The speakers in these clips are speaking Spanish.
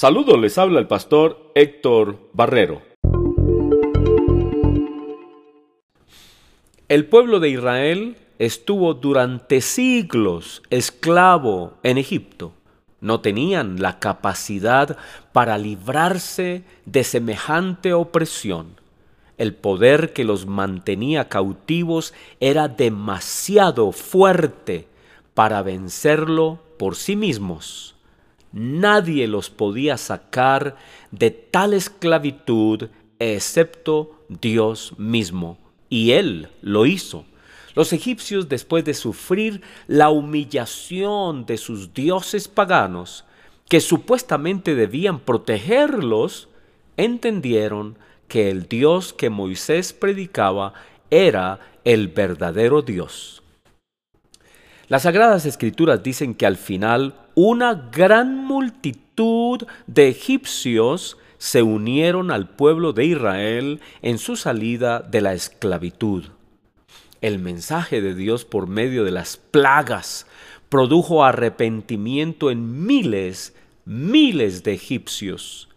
Saludos, les habla el pastor Héctor Barrero. El pueblo de Israel estuvo durante siglos esclavo en Egipto. No tenían la capacidad para librarse de semejante opresión. El poder que los mantenía cautivos era demasiado fuerte para vencerlo por sí mismos. Nadie los podía sacar de tal esclavitud excepto Dios mismo. Y Él lo hizo. Los egipcios, después de sufrir la humillación de sus dioses paganos, que supuestamente debían protegerlos, entendieron que el Dios que Moisés predicaba era el verdadero Dios. Las Sagradas Escrituras dicen que al final una gran multitud de egipcios se unieron al pueblo de Israel en su salida de la esclavitud. El mensaje de Dios por medio de las plagas produjo arrepentimiento en miles, miles de egipcios.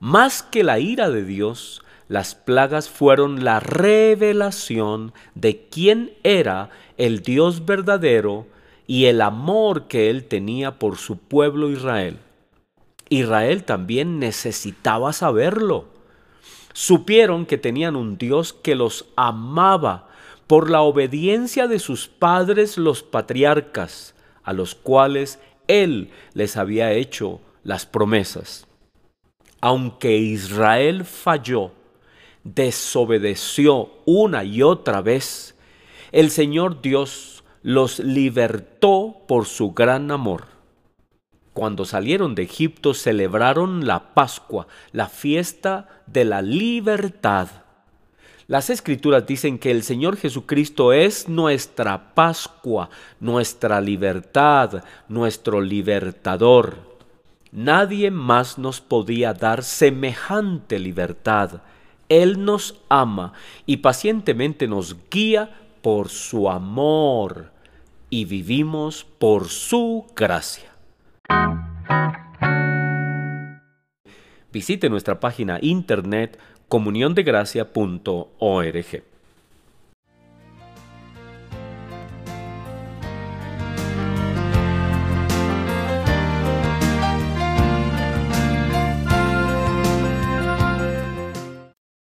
Más que la ira de Dios, las plagas fueron la revelación de quién era el Dios verdadero y el amor que él tenía por su pueblo Israel. Israel también necesitaba saberlo. Supieron que tenían un Dios que los amaba por la obediencia de sus padres los patriarcas, a los cuales Él les había hecho las promesas. Aunque Israel falló, desobedeció una y otra vez, el Señor Dios los libertó por su gran amor. Cuando salieron de Egipto celebraron la Pascua, la fiesta de la libertad. Las escrituras dicen que el Señor Jesucristo es nuestra Pascua, nuestra libertad, nuestro libertador. Nadie más nos podía dar semejante libertad. Él nos ama y pacientemente nos guía por su amor y vivimos por su gracia. Visite nuestra página internet comuniondegracia.org.